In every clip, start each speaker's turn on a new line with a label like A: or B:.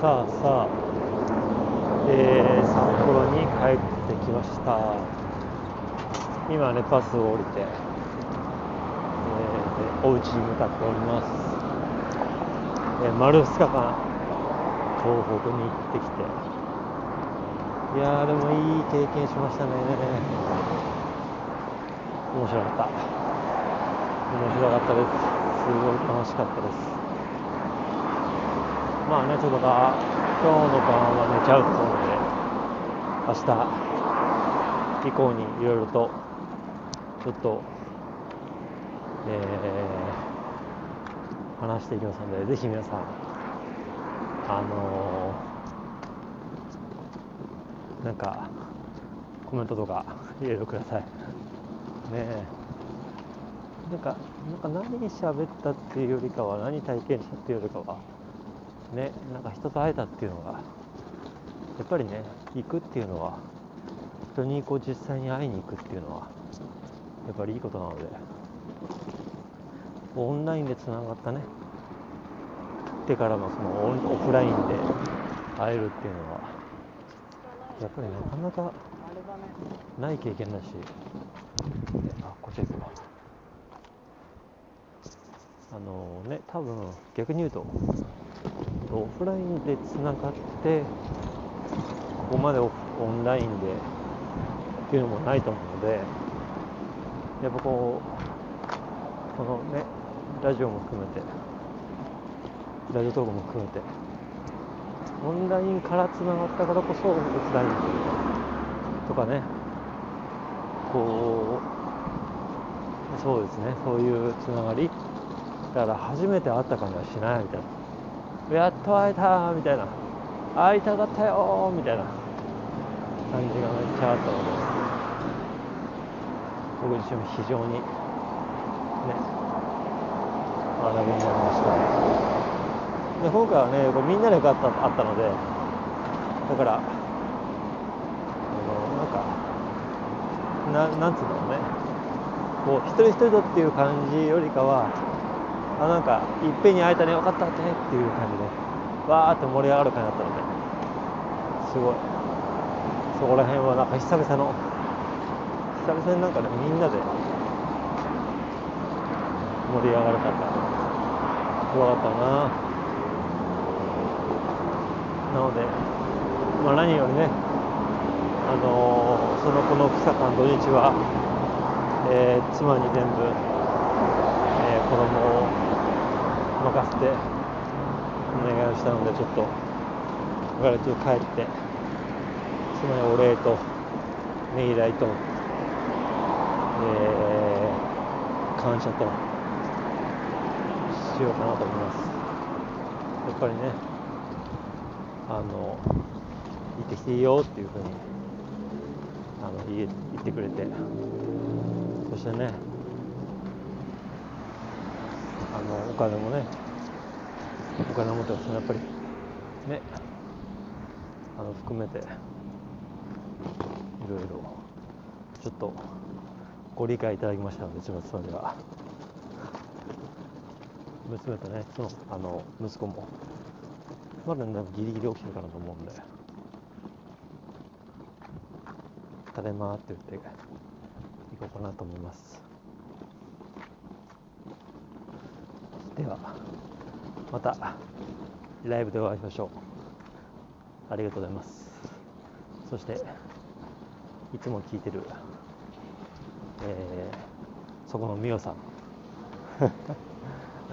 A: さあさあ、えー、札幌に帰ってきました。今ねバスを降りて、えー、お家に向かっております、えー、丸2日間東北に行ってきて。いやーでもいい経験しましたね。面白かった。面白かったです。すごい楽しかったです。まあね、ちょっと、今日の晩は寝ちゃうと思うので、明日以降にいろいろと、ちょっと、えー、話していきますので、ぜひ皆さん、あのー、なんか、コメントとかいろいろください。ねえ。なんか、なんか何喋ったっていうよりかは、何体験したっていうよりかは、ね、なんか人と会えたっていうのが、やっぱりね、行くっていうのは、人にこう実際に会いに行くっていうのは、やっぱりいいことなので、オンラインでつながったね、ってからのそのオフラインで会えるっていうのは、やっぱりなかなかない経験だし、あ、こっちですよ。あのね、多分逆に言うと、オフラインでつながってここまでオンラインでっていうのもないと思うのでやっぱこうこのねラジオも含めてラジオトークも含めてオンラインからつながったからこそオフラインとかねこうそうですねそういうつながり。だから初めて会った感じはしないみたいな。やっと会えたみたいな。会いたかったよみたいな。感じがめっちゃあったので僕自身も非常にね学びになりました。で今回はねこうみんなで会ったあったのでだからあのなんかななんつうんだろうね。こう一人一人とっていう感じよりかはあなんかいっぺんに会えたねよかったってっていう感じでわーって盛り上がる感じだったのですごい。そこら辺はなんか久々の久々になんかねみんなで盛り上がれたからよかったな。なのでまあ何よりねあのー、そのこの2日間土日は、えー、妻に全部、えー、子供を任せてお願いをしたのでちょっとだからちょっと帰って妻にお礼とねぎらいと、えー、感謝としようかなと思います。やっぱりねあの行ってきていいよっていうふうにあの言ってくれてそしてねあのお金もねお金持ってますね。やっぱり。ね。あの含めていろいろちょっとご理解いただきましたのでうちの妻には。娘とねそのあの息子もまだ、ね、ギリギリ起きてるかなと思うんで「ただいま」って言って行こうかなと思います。ではまたライブでお会いしましょう。ありがとうございます。そしていつも聞いてる、えー、そこのみおさん。あ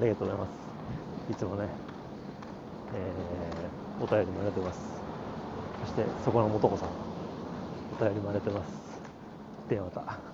A: りがとうございます。いつもね、えー、お便りもありがとうございます。そしてそこのもとこさん。お便りもありがとうございます。ではまた。